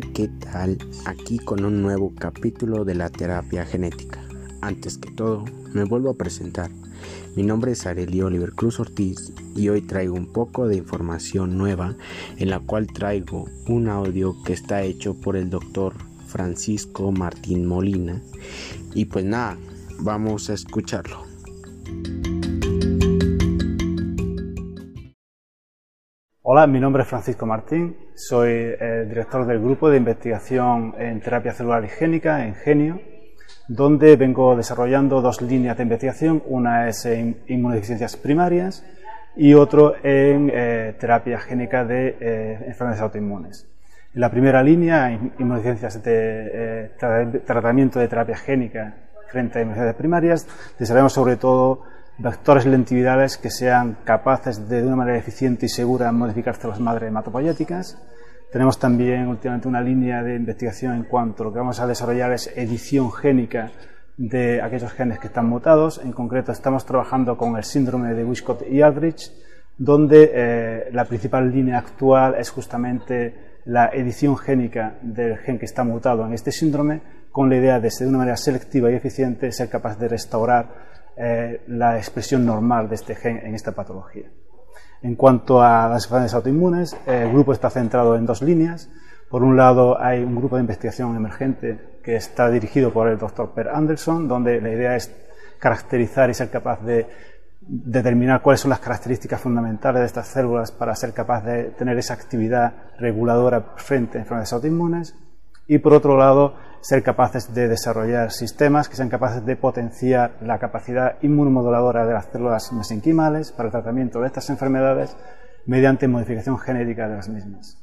¿qué tal? Aquí con un nuevo capítulo de la terapia genética. Antes que todo, me vuelvo a presentar. Mi nombre es Areli Oliver Cruz Ortiz y hoy traigo un poco de información nueva en la cual traigo un audio que está hecho por el doctor Francisco Martín Molina. Y pues nada, vamos a escucharlo. Hola, mi nombre es Francisco Martín, soy el director del grupo de investigación en terapia celular higiénica en Genio, donde vengo desarrollando dos líneas de investigación, una es en inmunodeficiencias primarias y otro en eh, terapia génica de eh, enfermedades autoinmunes. En la primera línea, inmunodeficiencias de eh, tratamiento de terapia génica frente a enfermedades primarias, desarrollamos sobre todo vectores lentividales que sean capaces de, de una manera eficiente y segura modificar células madre hematopoyéticas. Tenemos también últimamente una línea de investigación en cuanto a lo que vamos a desarrollar es edición génica de aquellos genes que están mutados. En concreto, estamos trabajando con el síndrome de Wiskott y Aldrich, donde eh, la principal línea actual es justamente la edición génica del gen que está mutado en este síndrome, con la idea de, de una manera selectiva y eficiente, ser capaz de restaurar eh, la expresión normal de este gen en esta patología. En cuanto a las enfermedades autoinmunes, el grupo está centrado en dos líneas. Por un lado, hay un grupo de investigación emergente que está dirigido por el doctor Per Anderson, donde la idea es caracterizar y ser capaz de determinar cuáles son las características fundamentales de estas células para ser capaz de tener esa actividad reguladora frente a enfermedades autoinmunes. Y por otro lado, ser capaces de desarrollar sistemas que sean capaces de potenciar la capacidad inmunomoduladora de las células mesenquimales para el tratamiento de estas enfermedades mediante modificación genética de las mismas.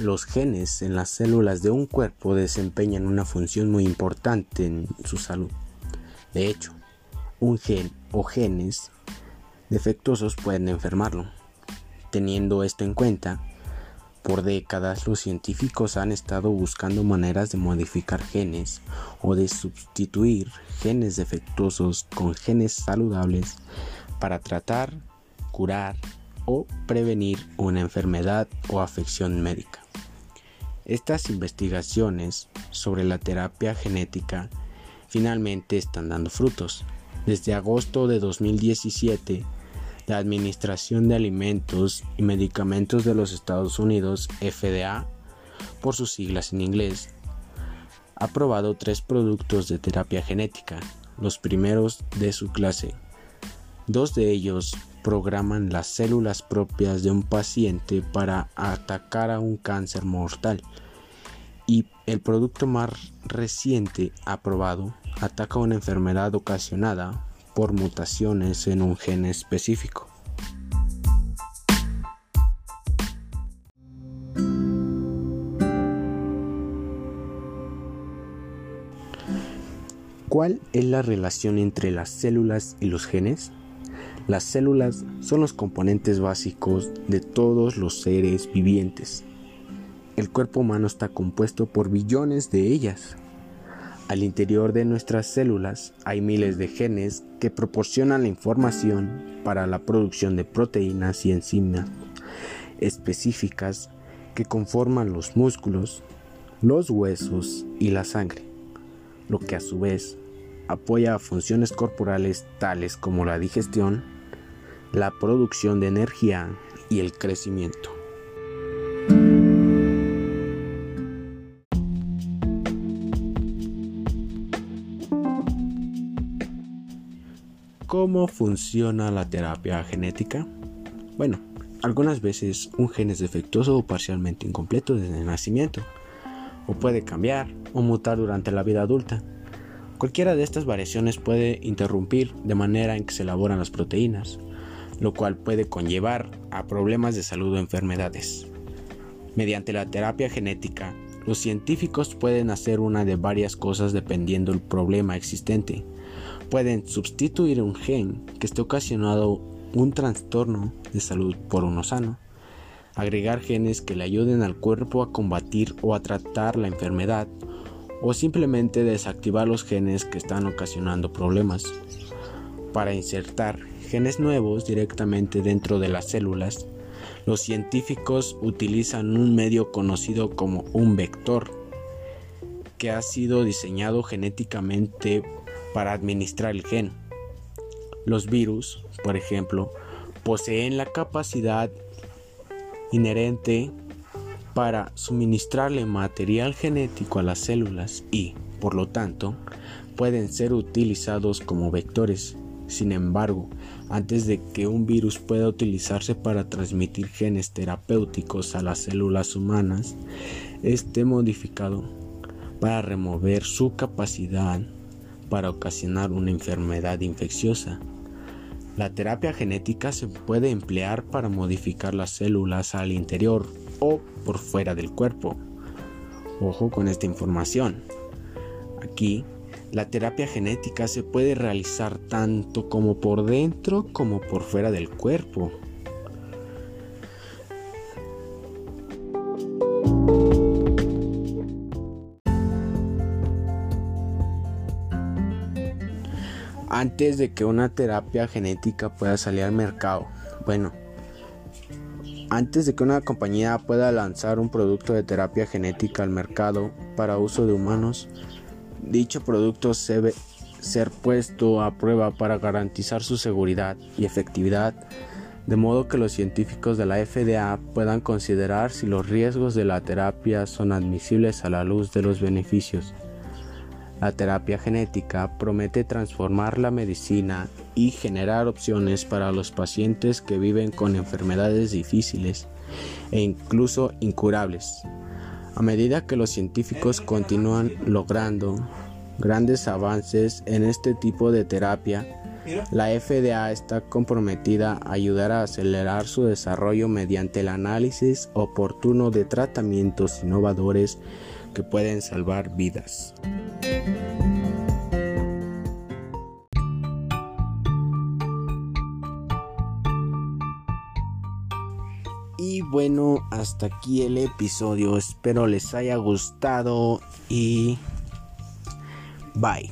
Los genes en las células de un cuerpo desempeñan una función muy importante en su salud. De hecho, un gen o genes defectuosos pueden enfermarlo. Teniendo esto en cuenta, por décadas los científicos han estado buscando maneras de modificar genes o de sustituir genes defectuosos con genes saludables para tratar, curar o prevenir una enfermedad o afección médica. Estas investigaciones sobre la terapia genética finalmente están dando frutos desde agosto de 2017, la Administración de Alimentos y Medicamentos de los Estados Unidos, FDA, por sus siglas en inglés, ha aprobado tres productos de terapia genética, los primeros de su clase. Dos de ellos programan las células propias de un paciente para atacar a un cáncer mortal y el producto más reciente aprobado ataca una enfermedad ocasionada por mutaciones en un gen específico. ¿Cuál es la relación entre las células y los genes? Las células son los componentes básicos de todos los seres vivientes. El cuerpo humano está compuesto por billones de ellas. Al interior de nuestras células hay miles de genes que proporcionan la información para la producción de proteínas y enzimas específicas que conforman los músculos, los huesos y la sangre, lo que a su vez apoya funciones corporales tales como la digestión, la producción de energía y el crecimiento. ¿Cómo funciona la terapia genética? Bueno, algunas veces un gen es defectuoso o parcialmente incompleto desde el nacimiento, o puede cambiar o mutar durante la vida adulta. Cualquiera de estas variaciones puede interrumpir de manera en que se elaboran las proteínas, lo cual puede conllevar a problemas de salud o enfermedades. Mediante la terapia genética, los científicos pueden hacer una de varias cosas dependiendo del problema existente. Pueden sustituir un gen que esté ocasionado un trastorno de salud por uno sano, agregar genes que le ayuden al cuerpo a combatir o a tratar la enfermedad. O simplemente desactivar los genes que están ocasionando problemas. Para insertar genes nuevos directamente dentro de las células, los científicos utilizan un medio conocido como un vector, que ha sido diseñado genéticamente para administrar el gen. Los virus, por ejemplo, poseen la capacidad inherente para suministrarle material genético a las células y, por lo tanto, pueden ser utilizados como vectores. Sin embargo, antes de que un virus pueda utilizarse para transmitir genes terapéuticos a las células humanas, esté modificado para remover su capacidad para ocasionar una enfermedad infecciosa. La terapia genética se puede emplear para modificar las células al interior o por fuera del cuerpo. Ojo con esta información. Aquí, la terapia genética se puede realizar tanto como por dentro como por fuera del cuerpo. Antes de que una terapia genética pueda salir al mercado, bueno, antes de que una compañía pueda lanzar un producto de terapia genética al mercado para uso de humanos, dicho producto debe ser puesto a prueba para garantizar su seguridad y efectividad, de modo que los científicos de la FDA puedan considerar si los riesgos de la terapia son admisibles a la luz de los beneficios. La terapia genética promete transformar la medicina y generar opciones para los pacientes que viven con enfermedades difíciles e incluso incurables. A medida que los científicos continúan logrando grandes avances en este tipo de terapia, la FDA está comprometida a ayudar a acelerar su desarrollo mediante el análisis oportuno de tratamientos innovadores que pueden salvar vidas. Y bueno, hasta aquí el episodio. Espero les haya gustado y bye.